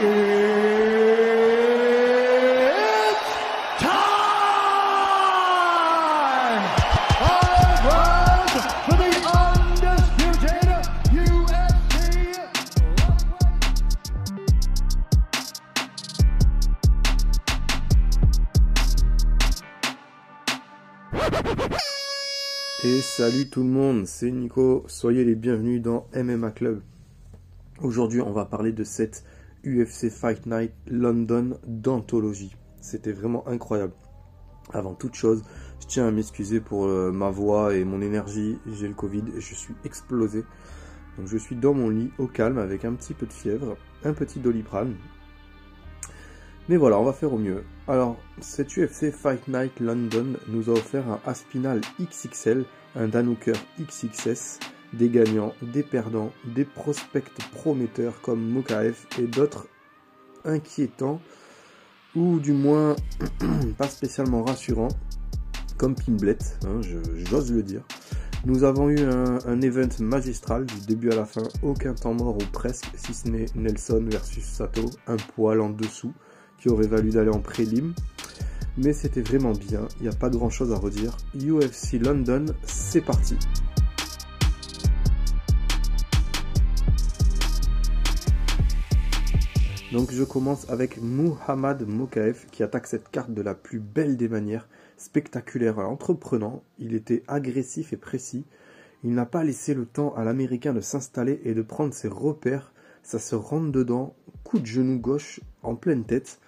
Et salut tout le monde, c'est Nico, soyez les bienvenus dans MMA Club. Aujourd'hui on va parler de cette UFC Fight Night London d'anthologie. C'était vraiment incroyable. Avant toute chose, je tiens à m'excuser pour euh, ma voix et mon énergie, j'ai le Covid je suis explosé. Donc je suis dans mon lit au calme avec un petit peu de fièvre, un petit doliprane. Mais voilà, on va faire au mieux. Alors, cette UFC Fight Night London nous a offert un Aspinal XXL, un Danouker XXS, des gagnants, des perdants, des prospects prometteurs comme Mokaev et d'autres inquiétants, ou du moins pas spécialement rassurants, comme Pimblet, hein, j'ose le dire. Nous avons eu un, un event magistral du début à la fin, aucun temps mort ou presque, si ce n'est Nelson versus Sato, un poil en dessous, qui aurait valu d'aller en prélim. Mais c'était vraiment bien, il n'y a pas grand chose à redire. UFC London, c'est parti. Donc je commence avec Muhammad Mokaev qui attaque cette carte de la plus belle des manières, spectaculaire entreprenant. Il était agressif et précis. Il n'a pas laissé le temps à l'américain de s'installer et de prendre ses repères. Ça se rentre dedans, coup de genou gauche en pleine tête.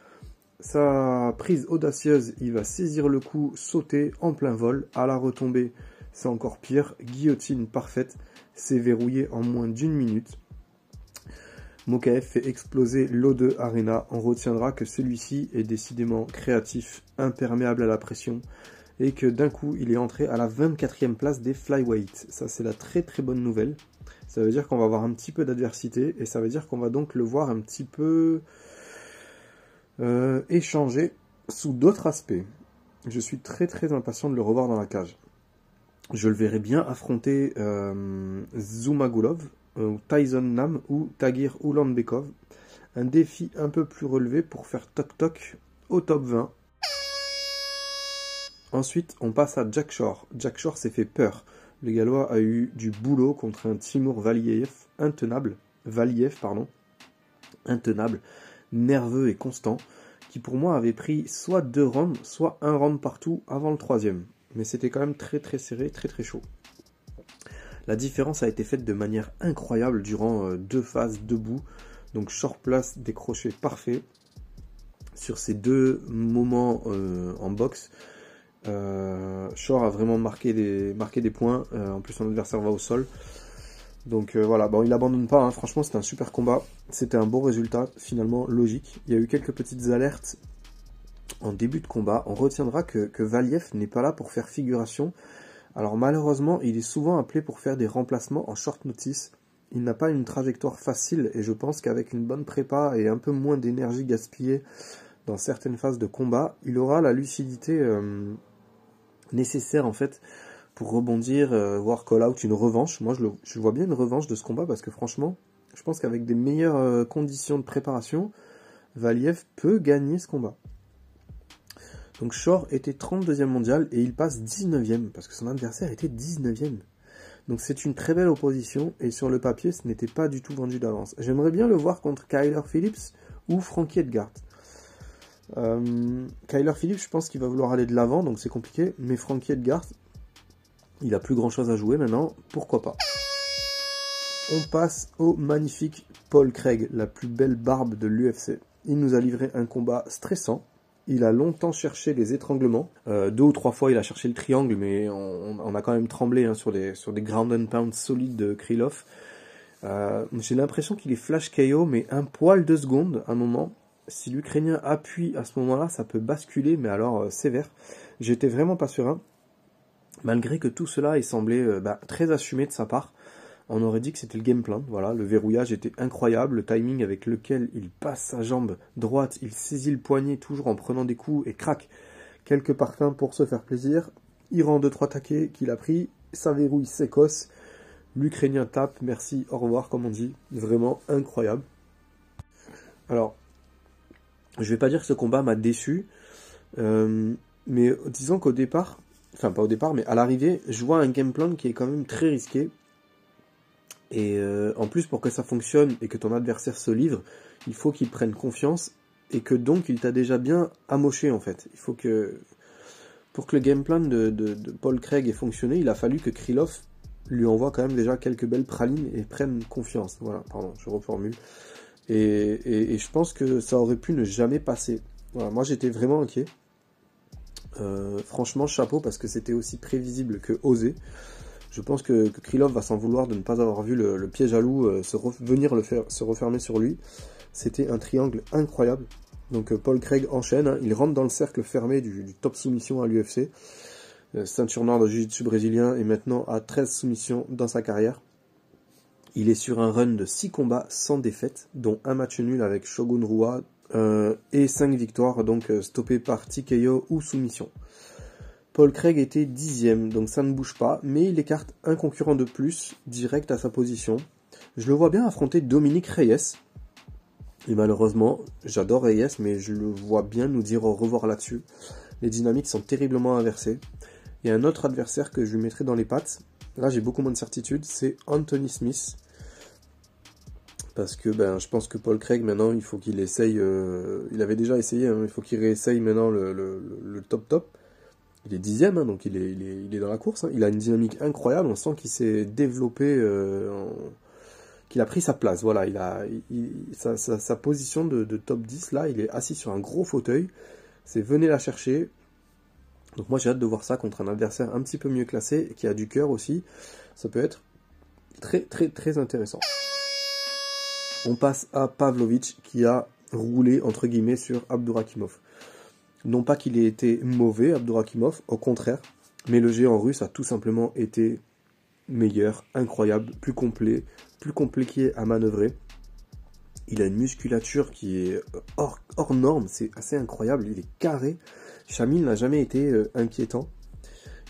Sa prise audacieuse, il va saisir le coup, sauter en plein vol, à la retombée, c'est encore pire. Guillotine parfaite, c'est verrouillé en moins d'une minute. Mokaev fait exploser l'O2 Arena. On retiendra que celui-ci est décidément créatif, imperméable à la pression, et que d'un coup, il est entré à la 24e place des flyweight. Ça, c'est la très très bonne nouvelle. Ça veut dire qu'on va avoir un petit peu d'adversité, et ça veut dire qu'on va donc le voir un petit peu euh, échanger sous d'autres aspects. Je suis très très impatient de le revoir dans la cage. Je le verrai bien affronter euh, Zumagulov, Tyson Nam ou Tagir Ulanbekov. Un défi un peu plus relevé pour faire toc-toc au top 20. Ensuite, on passe à Jack Shore. Jack Shore s'est fait peur. Le Gallois a eu du boulot contre un Timur Valiev intenable. Valiev, pardon. Intenable, nerveux et constant, qui pour moi avait pris soit deux rounds, soit un round partout avant le troisième. Mais c'était quand même très très serré, très très chaud. La différence a été faite de manière incroyable durant euh, deux phases debout. Donc short place décroché parfait. Sur ces deux moments euh, en boxe, euh, Shore a vraiment marqué des, points. Euh, en plus, son adversaire va au sol. Donc voilà, bon, il abandonne pas. hein. Franchement, c'était un super combat. C'était un bon résultat, finalement logique. Il y a eu quelques petites alertes en début de combat. On retiendra que Valiev n'est pas là pour faire figuration. Alors malheureusement, il est souvent appelé pour faire des remplacements en short notice. Il n'a pas une trajectoire facile et je pense qu'avec une bonne prépa et un peu moins d'énergie gaspillée dans certaines phases de combat, il aura la lucidité euh, nécessaire en fait pour rebondir, euh, voire call out une revanche. Moi je, je vois bien une revanche de ce combat parce que franchement, je pense qu'avec des meilleures euh, conditions de préparation, Valiev peut gagner ce combat. Donc Shore était 32e mondial et il passe 19e parce que son adversaire était 19e. Donc c'est une très belle opposition et sur le papier ce n'était pas du tout vendu d'avance. J'aimerais bien le voir contre Kyler Phillips ou Frankie Edgard. Euh, Kyler Phillips je pense qu'il va vouloir aller de l'avant donc c'est compliqué mais Frankie Edgard il a plus grand chose à jouer maintenant, pourquoi pas. On passe au magnifique Paul Craig, la plus belle barbe de l'UFC. Il nous a livré un combat stressant. Il a longtemps cherché les étranglements. Euh, deux ou trois fois, il a cherché le triangle, mais on, a quand même tremblé hein, sur, des, ground and pound solides de Krylov. Euh, J'ai l'impression qu'il est flash KO, mais un poil de seconde, un moment. Si l'Ukrainien appuie à ce moment-là, ça peut basculer, mais alors euh, sévère. J'étais vraiment pas serein. Malgré que tout cela ait semblé bah, très assumé de sa part, on aurait dit que c'était le game plan. Voilà, le verrouillage était incroyable, le timing avec lequel il passe sa jambe droite, il saisit le poignet toujours en prenant des coups et craque quelques parfums pour se faire plaisir. Il rend deux trois taquets qu'il a pris, ça verrouille s'écosse. L'Ukrainien tape, merci, au revoir comme on dit, vraiment incroyable. Alors, Je vais pas dire que ce combat m'a déçu, euh, mais disons qu'au départ, enfin pas au départ, mais à l'arrivée, je vois un game plan qui est quand même très risqué. Et euh, en plus, pour que ça fonctionne et que ton adversaire se livre, il faut qu'il prenne confiance et que donc il t'a déjà bien amoché en fait. Il faut que pour que le game plan de, Paul Craig ait fonctionné, il a fallu que Krylov lui envoie quand même déjà quelques belles pralines et prenne confiance. Voilà, pardon, je reformule. Et, et, et je pense que ça aurait pu ne jamais passer. Voilà, moi j'étais vraiment inquiet. Euh, franchement, chapeau parce que c'était aussi prévisible que osé. Je pense que, que Krylov va s'en vouloir de ne pas avoir vu le, piège à loup euh, se venir se refermer sur lui. C'était un triangle incroyable. Donc euh, Paul Craig enchaîne, hein. il rentre dans le cercle fermé du, top soumission à l'UFC. Euh, ceinture noire de Jiu-Jitsu brésilien et maintenant à 13 soumissions dans sa carrière. Il est sur un run de 6 combats sans défaite, dont un match nul avec Shogun Rua et 5 victoires, donc stoppées par TKO ou soumission. Paul Craig était dixième, donc ça ne bouge pas, mais il écarte un concurrent de plus, direct à sa position. Je le vois bien affronter Dominique Reyes. Et malheureusement, j'adore Reyes, mais je le vois bien nous dire au revoir là-dessus. Les dynamiques sont terriblement inversées. Il y a un autre adversaire que je lui mettrai dans les pattes. Là, j'ai beaucoup moins de certitude. C'est Anthony Smith. Parce que ben, je pense que Paul Craig, maintenant, il faut qu'il essaye. Euh, il avait déjà essayé, hein, il faut qu'il réessaye maintenant le, top top. Il est dixième, hein, donc il est, il, est, dans la course. Hein. Il a une dynamique incroyable. On sent qu'il s'est développé, euh, qu'il a pris sa place. Voilà, il a sa, sa, position de, top 10, là, il est assis sur un gros fauteuil. C'est venez la chercher. Donc moi j'ai hâte de voir ça contre un adversaire un petit peu mieux classé qui a du cœur aussi. Ça peut être très très très intéressant. On passe à Pavlovic qui a roulé entre guillemets sur Abdurakimov. Non pas qu'il ait été mauvais Abdurakimov, au contraire, mais le géant russe a tout simplement été meilleur, incroyable, plus complet, plus compliqué à manœuvrer. Il a une musculature qui est hors, norme, c'est assez incroyable, il est carré. Chamil n'a jamais été euh, inquiétant.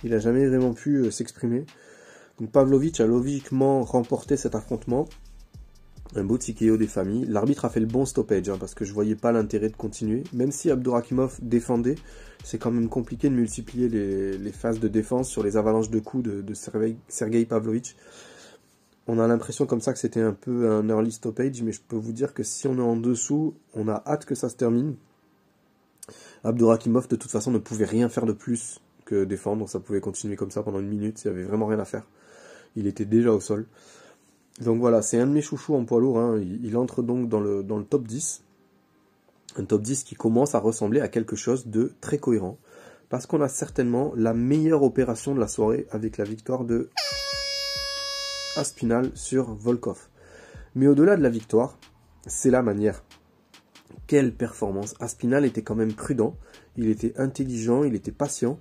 Il n'a jamais vraiment pu euh, s'exprimer. Donc Pavlovic a logiquement remporté cet affrontement. Un beau TKO des familles. L'arbitre a fait le bon stoppage hein, parce que je voyais pas l'intérêt de continuer. Même si Abdurakimov défendait, c'est quand même compliqué de multiplier les, phases de défense sur les avalanches de coups de, de Sergei Pavlovich. On a l'impression comme ça que c'était un peu un early stoppage, mais je peux vous dire que si on est en dessous, on a hâte que ça se termine. Abdurakimov de toute façon ne pouvait rien faire de plus que défendre, ça pouvait continuer comme ça pendant une minute, il n'y avait vraiment rien à faire. Il était déjà au sol. Donc voilà, c'est un de mes chouchous en poids lourd, hein. il, entre donc dans le, dans le top 10. Un top 10 qui commence à ressembler à quelque chose de très cohérent. Parce qu'on a certainement la meilleure opération de la soirée avec la victoire de Aspinal sur Volkov. Mais au-delà de la victoire, c'est la manière. Quelle performance Aspinal était quand même prudent, il était intelligent, il était patient.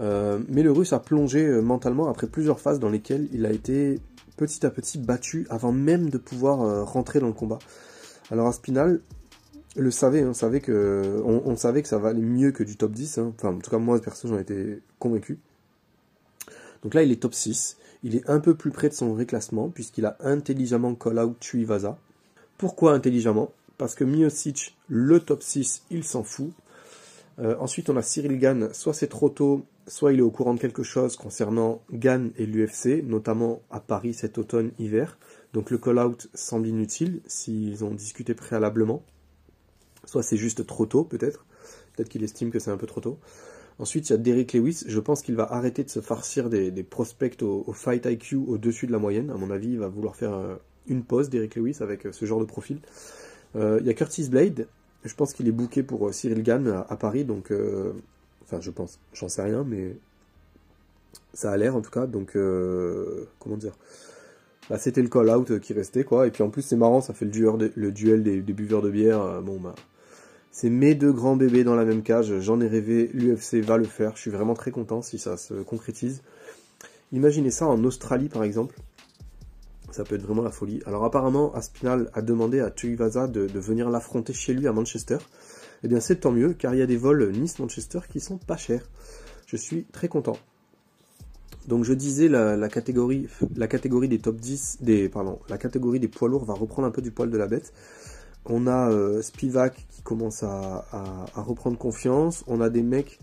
Euh, mais le russe a plongé euh, mentalement après plusieurs phases dans lesquelles il a été petit à petit battu avant même de pouvoir euh, rentrer dans le combat. Alors Aspinal le savait, on savait que, on, on, savait que ça valait mieux que du top 10. Hein. Enfin, en tout cas, moi, perso, j'en étais convaincu. Donc là, il est top 6. Il est un peu plus près de son réclassement, puisqu'il a intelligemment call-out Tuivasa. Pourquoi intelligemment? Parce que Miocic, le top 6, il s'en fout. Euh, ensuite, on a Cyril Gann, soit c'est trop tôt, soit il est au courant de quelque chose concernant Gann et l'UFC, notamment à Paris cet automne-hiver. Donc le call-out semble inutile s'ils ont discuté préalablement. Soit c'est juste trop tôt, peut-être. Peut-être qu'il estime que c'est un peu trop tôt. Ensuite, il y a Derrick Lewis. Je pense qu'il va arrêter de se farcir des, prospects au, Fight IQ au-dessus de la moyenne. À mon avis, il va vouloir faire euh, une pause, Derrick Lewis, avec euh, ce genre de profil. Euh, il y a Curtis Blade. Je pense qu'il est booké pour Cyril Gann à, à Paris. Donc, enfin, je pense. J'en sais rien, mais ça a l'air en tout cas. Donc, comment dire bah, c'était le call-out qui restait, quoi. Et puis en plus, c'est marrant, ça fait le duel, des, buveurs de bière. Bon, bah, c'est mes deux grands bébés dans la même cage. J'en ai rêvé. L'UFC va le faire. Je suis vraiment très content si ça se concrétise. Imaginez ça en Australie, par exemple. Ça peut être vraiment la folie. Alors apparemment, Aspinal a demandé à Tuivasa de, de venir l'affronter chez lui à Manchester. Eh bien, c'est tant mieux, car il y a des vols Nice-Manchester qui sont pas chers. Je suis très content. Donc je disais la, catégorie des top 10 des pardon, la catégorie des poids lourds va reprendre un peu du poil de la bête. On a euh, Spivak qui commence à, reprendre confiance. On a des mecs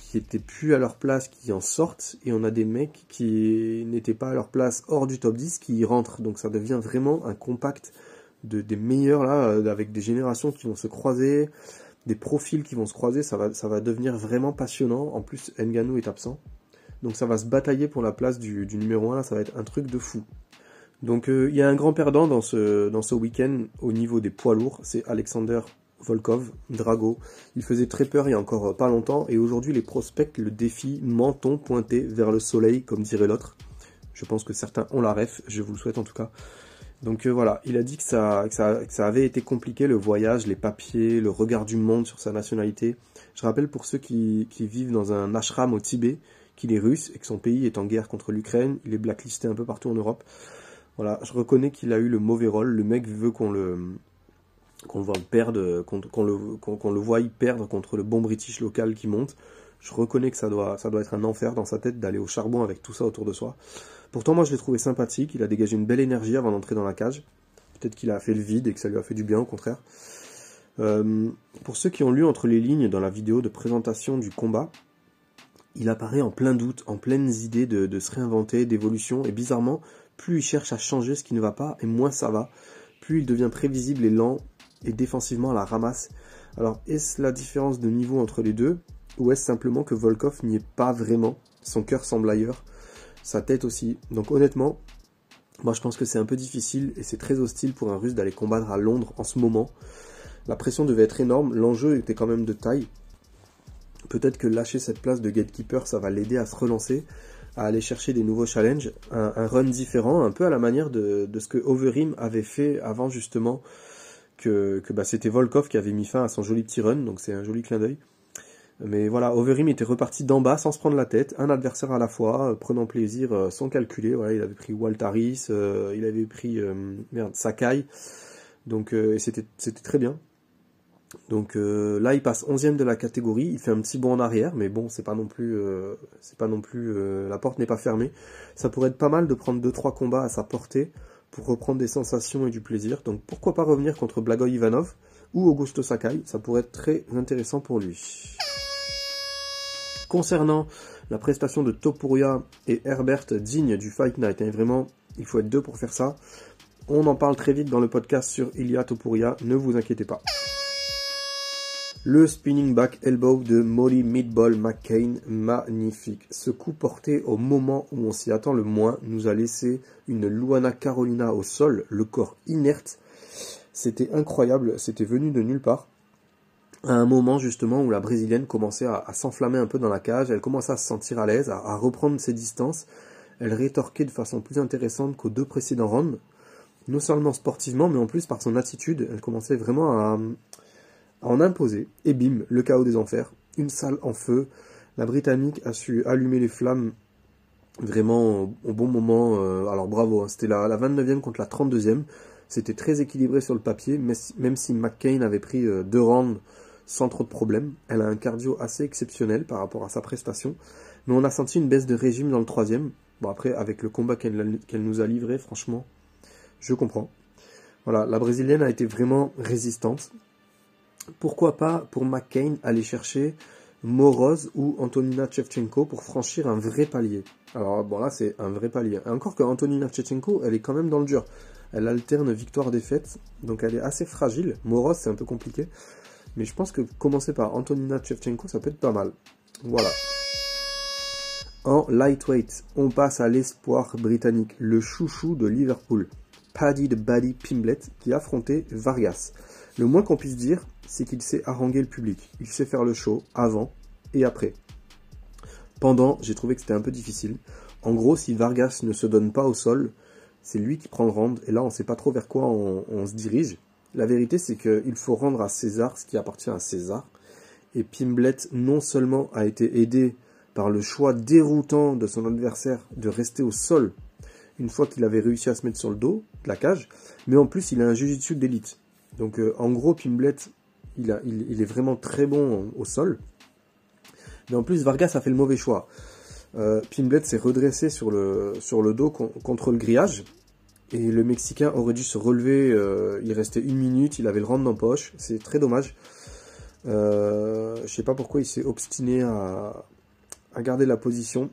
qui étaient plus à leur place qui en sortent. Et on a des mecs qui n'étaient pas à leur place hors du top 10 qui y rentrent. Donc ça devient vraiment un compact de, des meilleurs là, euh, avec des générations qui vont se croiser, des profils qui vont se croiser. Ça va, ça va devenir vraiment passionnant. En plus, Nganou est absent. Donc ça va se batailler pour la place du, numéro 1. Là, ça va être un truc de fou. Donc euh, il y a un grand perdant dans ce, dans ce week-end au niveau des poids lourds, c'est Alexander Volkov, Drago. Il faisait très peur il y a encore euh, pas longtemps et aujourd'hui les prospects le défient menton pointé vers le soleil comme dirait l'autre. Je pense que certains ont la ref, je vous le souhaite en tout cas. Donc euh, voilà, il a dit que ça, avait été compliqué le voyage, les papiers, le regard du monde sur sa nationalité. Je rappelle pour ceux qui, vivent dans un ashram au Tibet qu'il est russe et que son pays est en guerre contre l'Ukraine, il est blacklisté un peu partout en Europe. Voilà, je reconnais qu'il a eu le mauvais rôle. Le mec veut qu'on le qu'on le voie perdre, le voie perdre contre le bon British local qui monte. Je reconnais que ça doit être un enfer dans sa tête d'aller au charbon avec tout ça autour de soi. Pourtant, moi, je l'ai trouvé sympathique. Il a dégagé une belle énergie avant d'entrer dans la cage. Peut-être qu'il a fait le vide et que ça lui a fait du bien, au contraire. Euh, pour ceux qui ont lu entre les lignes dans la vidéo de présentation du combat, il apparaît en plein doute, en pleines idées de, de se réinventer, d'évolution, et bizarrement, plus il cherche à changer ce qui ne va pas, et moins ça va, plus il devient prévisible et lent, et défensivement à la ramasse. Alors, est-ce la différence de niveau entre les deux, ou est-ce simplement que Volkov n'y est pas vraiment Son cœur semble ailleurs, sa tête aussi. Donc honnêtement, moi je pense que c'est un peu difficile, et c'est très hostile pour un russe d'aller combattre à Londres en ce moment. La pression devait être énorme, l'enjeu était quand même de taille. Peut-être que lâcher cette place de gatekeeper, ça va l'aider à se relancer, à aller chercher des nouveaux challenges, un, un run différent, un peu à la manière de, ce que Overeem avait fait avant justement que, que bah, c'était Volkov qui avait mis fin à son joli petit run, donc c'est un joli clin d'œil. Mais voilà, Overeem était reparti d'en bas sans se prendre la tête, un adversaire à la fois, euh, prenant plaisir euh, sans calculer. Voilà, il avait pris Waltaris, euh, il avait pris euh, Sakai, donc c'était très bien. Donc là, il passe 11e de la catégorie, il fait un petit bond en arrière, mais bon, c'est pas non plus, c'est pas non plus, la porte n'est pas fermée. Ça pourrait être pas mal de prendre 2-3 combats à sa portée pour reprendre des sensations et du plaisir. Donc pourquoi pas revenir contre Blagoy Ivanov ou Augusto Sakai, ça pourrait être très intéressant pour lui. Concernant la prestation de Topuria et Herbert digne du Fight Night, hein, vraiment, il faut être deux pour faire ça. On en parle très vite dans le podcast sur Ilia Topuria, ne vous inquiétez pas. Le spinning back elbow de Molly Meatball McCain, magnifique. Ce coup porté au moment où on s'y attend le moins nous a laissé une Luana Carolina au sol, le corps inerte. C'était incroyable, c'était venu de nulle part. À un moment justement où la brésilienne commençait à, s'enflammer un peu dans la cage, elle commençait à se sentir à l'aise, à, reprendre ses distances. Elle rétorquait de façon plus intéressante qu'aux deux précédents rounds. Non seulement sportivement, mais en plus par son attitude, elle commençait vraiment à, en imposer, et bim, le chaos des enfers, une salle en feu, la Britannique a su allumer les flammes vraiment au, bon moment, euh, alors bravo, hein, c'était la, la 29e contre la 32e, c'était très équilibré sur le papier, même si McCain avait pris euh, deux rounds sans trop de problèmes, elle a un cardio assez exceptionnel par rapport à sa prestation, mais on a senti une baisse de régime dans le troisième, bon après avec le combat qu'elle nous a livré, franchement, je comprends. Voilà, la brésilienne a été vraiment résistante, pourquoi pas pour McCain aller chercher Moroz ou Antonina Shevchenko pour franchir un vrai palier? Alors bon là c'est un vrai palier. Encore que Antonina Shevchenko, elle est quand même dans le dur. Elle alterne victoire-défaite, donc elle est assez fragile. Moroz c'est un peu compliqué. Mais je pense que commencer par Antonina Shevchenko, ça peut être pas mal. Voilà. En lightweight, on passe à l'espoir britannique, le chouchou de Liverpool, Paddy de Buddy Pimblet, qui affrontait Vargas. Le moins qu'on puisse dire, c'est qu'il sait haranguer le public. Il sait faire le show avant et après. Pendant, j'ai trouvé que c'était un peu difficile. En gros, si Vargas ne se donne pas au sol, c'est lui qui prend le round. Et là, on ne sait pas trop vers quoi on se dirige. La vérité, c'est qu'il faut rendre à César ce qui appartient à César. Et Pimblet, non seulement a été aidé par le choix déroutant de son adversaire de rester au sol une fois qu'il avait réussi à se mettre sur le dos de la cage, mais en plus, il a un jiu-jitsu d'élite. Donc, euh, en gros, Pimblet, il, est vraiment très bon au sol. Mais en plus, Vargas a fait le mauvais choix. Euh, Pimblet s'est redressé sur le, dos con- contre le grillage. Et le Mexicain aurait dû se relever, euh, il restait une minute, il avait le round en poche, c'est très dommage. Euh, je sais pas pourquoi il s'est obstiné à, garder la position.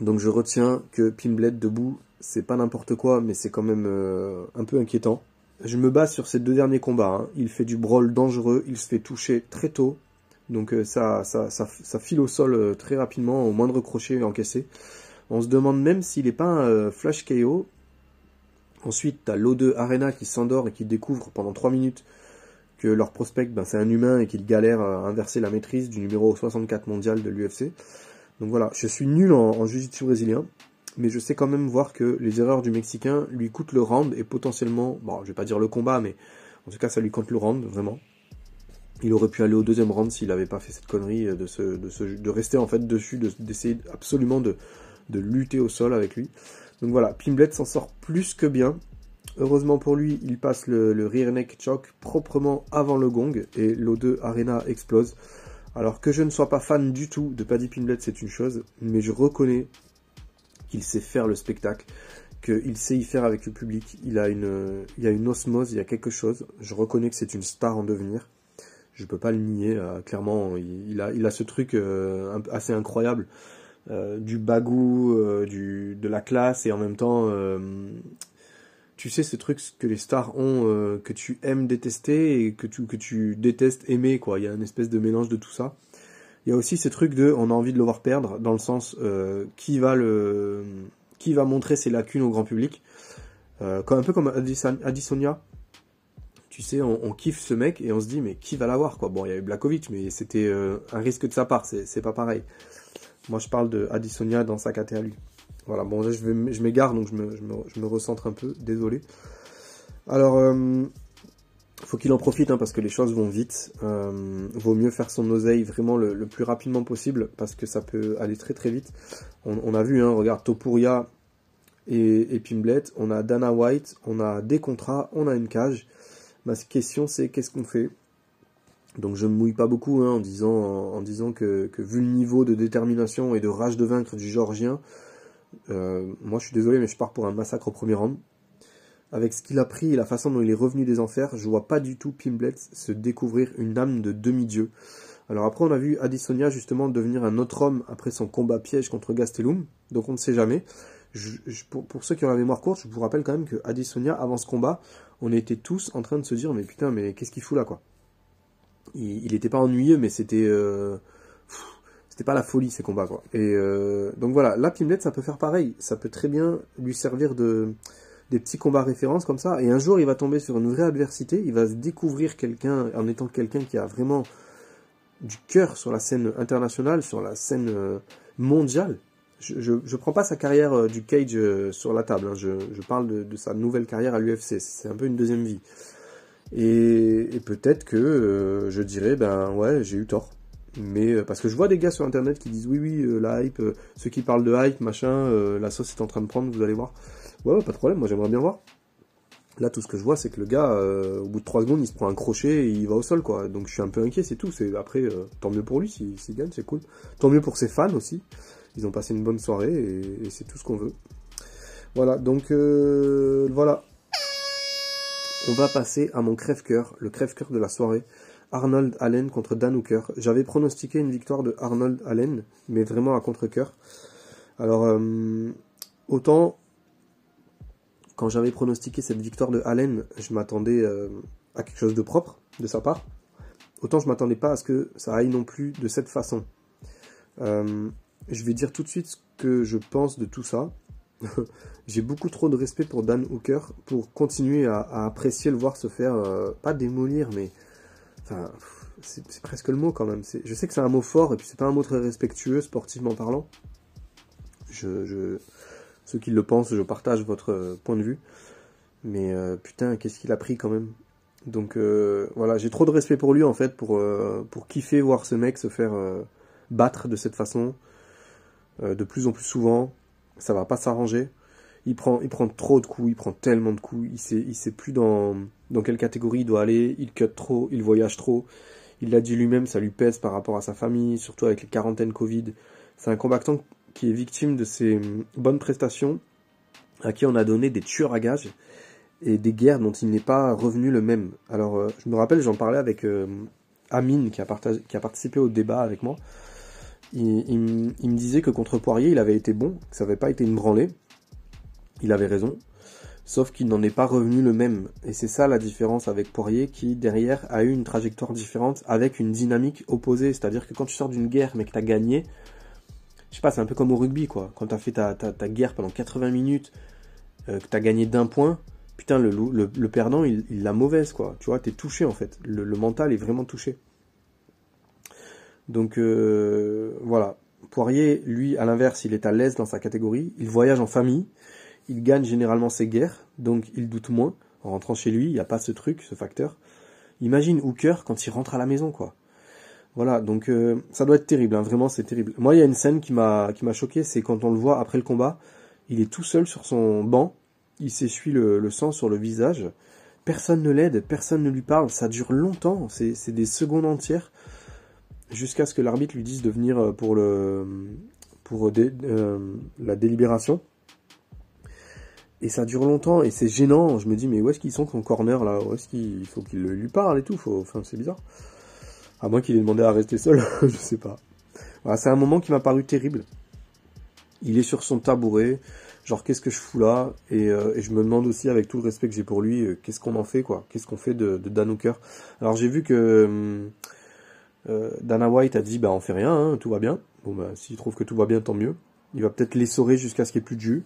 Donc je retiens que Pimblet debout, c'est pas n'importe quoi, mais c'est quand même euh, un peu inquiétant. Je me base sur ces deux derniers combats. Hein. Il fait du brawl dangereux, il se fait toucher très tôt. Donc euh, ça, ça, ça, ça, file au sol euh, très rapidement, au moindre crochet encaissé. On se demande même s'il n'est pas un flash KO. Ensuite, tu as l'O2 Arena qui s'endort et qui découvre pendant 3 minutes que leur prospect, ben, c'est un humain et qu'il galère à inverser la maîtrise du numéro 64 mondial de l'UFC. Donc voilà, je suis nul en, en brésilien, mais je sais quand même voir que les erreurs du Mexicain lui coûtent le round et potentiellement, bon, je vais pas dire le combat, mais en tout cas, ça lui compte le round, vraiment. Il aurait pu aller au deuxième round s'il n'avait pas fait cette connerie de, rester en fait dessus, d'essayer absolument de lutter au sol avec lui. Donc voilà, Pimblet s'en sort plus que bien. Heureusement pour lui, il passe le, le rear neck proprement avant le gong et l'O2 Arena explose. Alors que je ne sois pas fan du tout de Paddy Pimblet, c'est une chose, mais je reconnais qu'il sait faire le spectacle, qu'il sait y faire avec le public. Il a une, il y a une osmose, il y a quelque chose. Je reconnais que c'est une star en devenir. Je peux pas le nier. Euh, clairement, il, il, a, il a ce truc euh, assez incroyable euh, du bagou, euh, du, de la classe et en même temps, euh, tu sais, ce truc que les stars ont, que tu aimes détester et que tu, que tu détestes aimer, quoi. Il y a une espèce de mélange de tout ça. Il y a aussi ce truc de, on a envie de le voir perdre, dans le sens, qui va le, qui va montrer ses lacunes au grand public. comme, un peu comme Addisonia, tu sais, on, on, kiffe ce mec et on se dit, mais qui va l'avoir, quoi? Bon, il y avait Blakovic, mais c'était un risque de sa part, c'est pas pareil. Moi, je parle de Addisonia dans sa caté à lui. Voilà, bon, je, je m'égare, donc je me, je, me, je me, recentre un peu, désolé. Alors, euh, faut qu'il en profite, hein, parce que les choses vont vite. Euh, vaut mieux faire son oseille vraiment le, plus rapidement possible, parce que ça peut aller très très vite. On, on a vu, hein, regarde, Topuria et, et Pimblet, on a Dana White, on a des contrats, on a une cage. Ma question, c'est qu'est-ce qu'on fait? Donc je me mouille pas beaucoup hein, en disant, que, vu le niveau de détermination et de rage de vaincre du Georgien, euh, moi je suis désolé mais je pars pour un massacre au premier round. Avec ce qu'il a pris et la façon dont il est revenu des enfers, je vois pas du tout Pimblet se découvrir une âme de demi-dieu. Alors après on a vu Addisonia justement devenir un autre homme après son combat piège contre Gastelum, donc on ne sait jamais. Pour, ceux qui ont la mémoire courte, je vous rappelle quand même que avant ce combat, on était tous en train de se dire mais putain mais qu'est-ce qu'il fout là quoi? Il n'était pas ennuyeux, mais c'était euh, c'était pas la folie ces combats quoi. Et euh, donc voilà, là Pimlet ça peut faire pareil, ça peut très bien lui servir de des petits combats références comme ça. Et un jour il va tomber sur une vraie adversité, il va se découvrir quelqu'un en étant quelqu'un qui a vraiment du cœur sur la scène internationale, sur la scène euh, mondiale. Je, je, je, prends pas sa carrière du cage sur la table, hein. je, je, parle de, de, sa nouvelle carrière à l'UFC. C'est un peu une deuxième vie. Et, peut-être que euh, je dirais, ben ouais, j'ai eu tort. Mais euh, parce que je vois des gars sur internet qui disent oui, oui, euh, la hype, ceux qui parlent de hype, machin, la sauce est en train de prendre, vous allez voir. Ouais, ouais pas de problème, moi j'aimerais bien voir. Là, tout ce que je vois, c'est que le gars, au bout de 3 secondes, il se prend un crochet et il va au sol, quoi. Donc je suis un peu inquiet, c'est tout. C'est Après, tant mieux pour lui s'il si, gagne, c'est cool. Tant mieux pour ses fans aussi. Ils ont passé une bonne soirée et, et c'est tout ce qu'on veut. Voilà, donc voilà, on va passer à mon crève-cœur, le crève-cœur de la soirée. Arnold Allen contre Dan Hooker. J'avais pronostiqué une victoire de Arnold Allen, mais vraiment à contre-cœur. Alors, euh, autant quand j'avais pronostiqué cette victoire de Allen, je m'attendais euh, à quelque chose de propre de sa part. Autant je m'attendais pas à ce que ça aille non plus de cette façon. Euh, je vais dire tout de suite ce que je pense de tout ça. j'ai beaucoup trop de respect pour Dan Hooker pour continuer à, apprécier le voir se faire, euh, pas démolir, mais enfin, c'est presque le mot quand même. Je sais que c'est un mot fort et puis c'est pas un mot très respectueux sportivement parlant. Je, je, ceux qui le pensent, je partage votre euh, point de vue. Mais euh, putain, qu'est-ce qu'il a pris quand même. Donc voilà, j'ai trop de respect pour lui en fait, pour, pour kiffer voir ce mec se faire battre de cette façon, de plus en plus souvent ça va pas s'arranger. Il prend, il prend trop de coups, il prend tellement de coups, il sait, il sait plus dans, dans quelle catégorie il doit aller, il cut trop, il voyage trop. Il l'a dit lui-même, ça lui pèse par rapport à sa famille, surtout avec les quarantaines Covid. C'est un combattant qui est victime de ses bonnes prestations à qui on a donné des tueurs à gages et des guerres dont il n'est pas revenu le même. Alors, euh, je me rappelle, j'en parlais avec euh, Amine qui a, partagé, qui a participé au débat avec moi. Il, me disait que contre Poirier, il avait été bon, que ça n'avait pas été une branlée. Il avait raison. Sauf qu'il n'en est pas revenu le même. Et c'est ça la différence avec Poirier qui, derrière, a eu une trajectoire différente avec une dynamique opposée. C'est-à-dire que quand tu sors d'une guerre mais que tu as gagné, je sais pas, c'est un peu comme au rugby, quoi. Quand tu as fait ta, ta, guerre pendant 80 minutes, euh, que tu as gagné d'un point, putain, le, le, perdant, il il l'a mauvaise, quoi. Tu vois, t'es touché, en fait. Le mental est vraiment touché. Donc, euh, voilà. Poirier, lui, à l'inverse, il est à l'aise dans sa catégorie. Il voyage en famille. Il gagne généralement ses guerres. Donc, il doute moins. En rentrant chez lui, il n'y a pas ce truc, ce facteur. Imagine Hooker quand il rentre à la maison, quoi. Voilà, donc euh, ça doit être terrible, hein, vraiment c'est terrible. Moi, il y a une scène qui m'a choqué, c'est quand on le voit après le combat, il est tout seul sur son banc, il s'essuie le, le sang sur le visage, personne ne l'aide, personne ne lui parle, ça dure longtemps, c'est des secondes entières, jusqu'à ce que l'arbitre lui dise de venir euh, pour le pour dé- euh, la délibération. Et ça dure longtemps et c'est gênant. Je me dis mais où est-ce qu'ils sont son corner là? Où est-ce qu'il faut qu'il lui parle et tout? Faut... Enfin c'est bizarre. À moins qu'il ait demandé à rester seul, je sais pas. Voilà, c'est un moment qui m'a paru terrible. Il est sur son tabouret, genre qu'est-ce que je fous là? Et, euh, et je me demande aussi, avec tout le respect que j'ai pour lui, euh, qu'est-ce qu'on en fait quoi? Qu'est-ce qu'on fait de, de Dan Hooker? Alors j'ai vu que hum, euh, Dana White a dit bah on fait rien, hein, tout va bien. Bon bah s'il trouve que tout va bien, tant mieux. Il va peut-être l'essorer jusqu'à ce qu'il n'y ait plus de jus.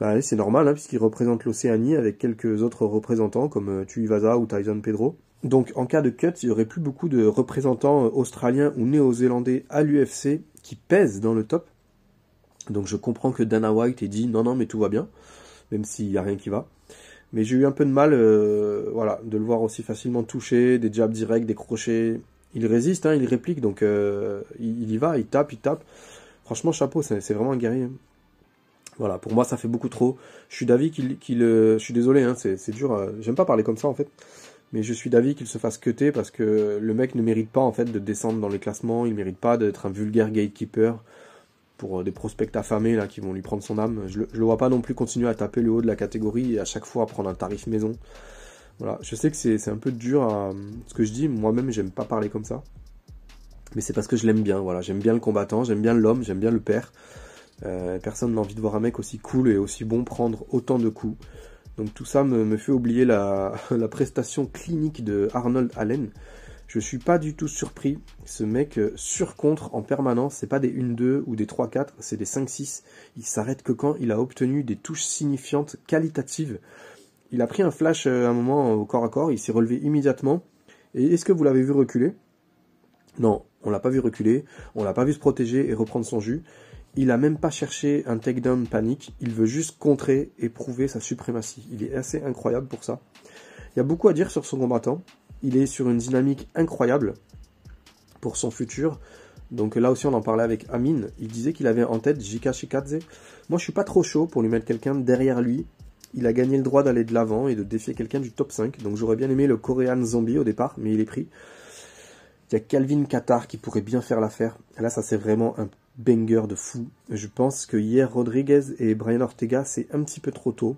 Bah c'est normal hein, puisqu'il représente l'Océanie avec quelques autres représentants comme euh, Tuivasa ou Tyson Pedro. Donc en cas de cut, il y aurait plus beaucoup de représentants euh, australiens ou néo-zélandais à l'UFC qui pèsent dans le top. Donc je comprends que Dana White ait dit non non mais tout va bien, même s'il n'y a rien qui va. Mais j'ai eu un peu de mal euh, voilà, de le voir aussi facilement touché, des jabs directs, des crochets. Il résiste, hein, il réplique, donc euh, il, y va, il tape, il tape. Franchement, chapeau, c'est vraiment un guerrier. Voilà, pour moi, ça fait beaucoup trop. Je suis d'avis qu'il, qu'il, euh, je suis désolé, hein, c'est dur. euh, J'aime pas parler comme ça en fait, mais je suis d'avis qu'il se fasse cutter parce que le mec ne mérite pas en fait de descendre dans les classements. Il mérite pas d'être un vulgaire gatekeeper pour des prospects affamés là qui vont lui prendre son âme. Je, le- le vois pas non plus continuer à taper le haut de la catégorie et à chaque fois prendre un tarif maison. Voilà, je sais que c'est un peu dur à ce que je dis. Moi-même, j'aime pas parler comme ça. Mais c'est parce que je l'aime bien, voilà. J'aime bien le combattant, j'aime bien l'homme, j'aime bien le père. Euh, personne n'a envie de voir un mec aussi cool et aussi bon prendre autant de coups. Donc tout ça me, me fait oublier la, la prestation clinique de Arnold Allen. Je suis pas du tout surpris. Ce mec euh, surcontre en permanence. C'est pas des 1-2 ou des 3-4, c'est des 5-6. Il s'arrête que quand il a obtenu des touches signifiantes, qualitatives. Il a pris un flash euh, un moment au corps à corps, il s'est relevé immédiatement. Et est-ce que vous l'avez vu reculer? Non, on l'a pas vu reculer, on l'a pas vu se protéger et reprendre son jus. Il a même pas cherché un takedown panique, il veut juste contrer et prouver sa suprématie. Il est assez incroyable pour ça. Il y a beaucoup à dire sur son combattant. Il est sur une dynamique incroyable pour son futur. Donc là aussi on en parlait avec Amine, il disait qu'il avait en tête Jika Shikadze. Moi je suis pas trop chaud pour lui mettre quelqu'un derrière lui. Il a gagné le droit d'aller de l'avant et de défier quelqu'un du top 5. Donc j'aurais bien aimé le Korean Zombie au départ, mais il est pris. Il y a Calvin Qatar qui pourrait bien faire l'affaire. Là, ça c'est vraiment un banger de fou. Je pense que hier, Rodriguez et Brian Ortega, c'est un petit peu trop tôt.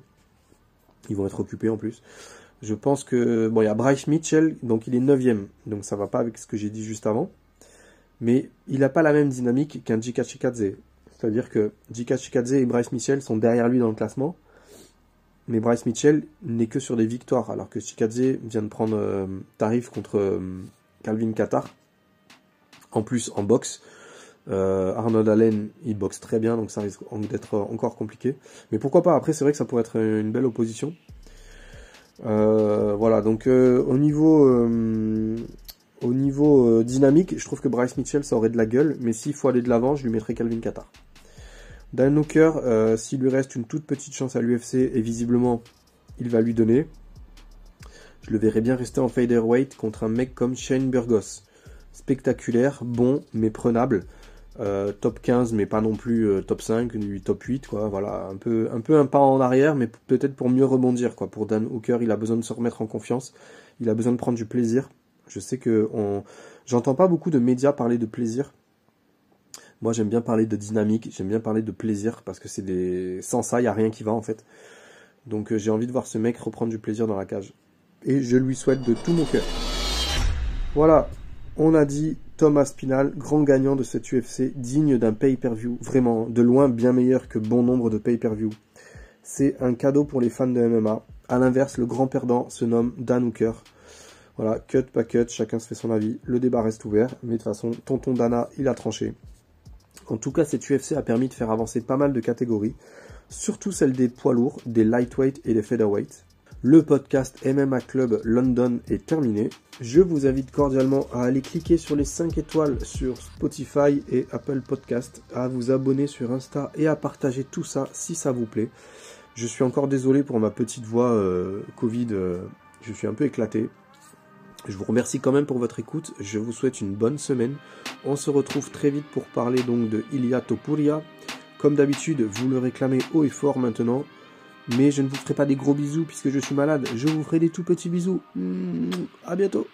Ils vont être occupés en plus. Je pense que... Bon, il y a Bryce Mitchell, donc il est 9ème. Donc ça va pas avec ce que j'ai dit juste avant. Mais il n'a pas la même dynamique qu'un Jika. C'est-à-dire que Jika et Bryce Mitchell sont derrière lui dans le classement. Mais Bryce Mitchell n'est que sur des victoires, alors que Chikadze vient de prendre euh, tarif contre euh, Calvin Qatar. En plus, en boxe, euh, Arnold Allen, il boxe très bien, donc ça risque d'être encore compliqué. Mais pourquoi pas Après, c'est vrai que ça pourrait être une belle opposition. Voilà, donc au niveau, au niveau dynamique, je trouve que Bryce Mitchell, ça aurait de la gueule, mais s'il faut aller de l'avant, je lui mettrais Calvin Qatar. Dan Hooker, euh, s'il lui reste une toute petite chance à l'UFC, et visiblement, il va lui donner, je le verrais bien rester en featherweight contre un mec comme Shane Burgos. Spectaculaire, bon, mais prenable. Euh, top 15, mais pas non plus euh, top 5, ni top 8, quoi. Voilà, un peu, un peu un pas en arrière, mais peut-être pour mieux rebondir, quoi. Pour Dan Hooker, il a besoin de se remettre en confiance. Il a besoin de prendre du plaisir. Je sais que on, j'entends pas beaucoup de médias parler de plaisir. Moi, j'aime bien parler de dynamique, j'aime bien parler de plaisir, parce que c'est des... Sans ça, il n'y a rien qui va, en fait. Donc, euh, j'ai envie de voir ce mec reprendre du plaisir dans la cage. Et je lui souhaite de tout mon cœur. Voilà, on a dit Thomas Spinal, grand gagnant de cette UFC, digne d'un pay-per-view, vraiment, de loin bien meilleur que bon nombre de pay-per-view. C'est un cadeau pour les fans de MMA. A l'inverse, le grand perdant se nomme Dan Hooker. Voilà, cut, pas cut, chacun se fait son avis. Le débat reste ouvert, mais de toute façon, tonton Dana, il a tranché. En tout cas, cette UFC a permis de faire avancer pas mal de catégories, surtout celle des poids lourds, des lightweight et des featherweight. Le podcast MMA Club London est terminé. Je vous invite cordialement à aller cliquer sur les 5 étoiles sur Spotify et Apple Podcast, à vous abonner sur Insta et à partager tout ça si ça vous plaît. Je suis encore désolé pour ma petite voix euh, Covid, euh, je suis un peu éclaté. Je vous remercie quand même pour votre écoute. Je vous souhaite une bonne semaine. On se retrouve très vite pour parler donc de Ilia Topuria. Comme d'habitude, vous le réclamez haut et fort maintenant. Mais je ne vous ferai pas des gros bisous puisque je suis malade. Je vous ferai des tout petits bisous. A à bientôt.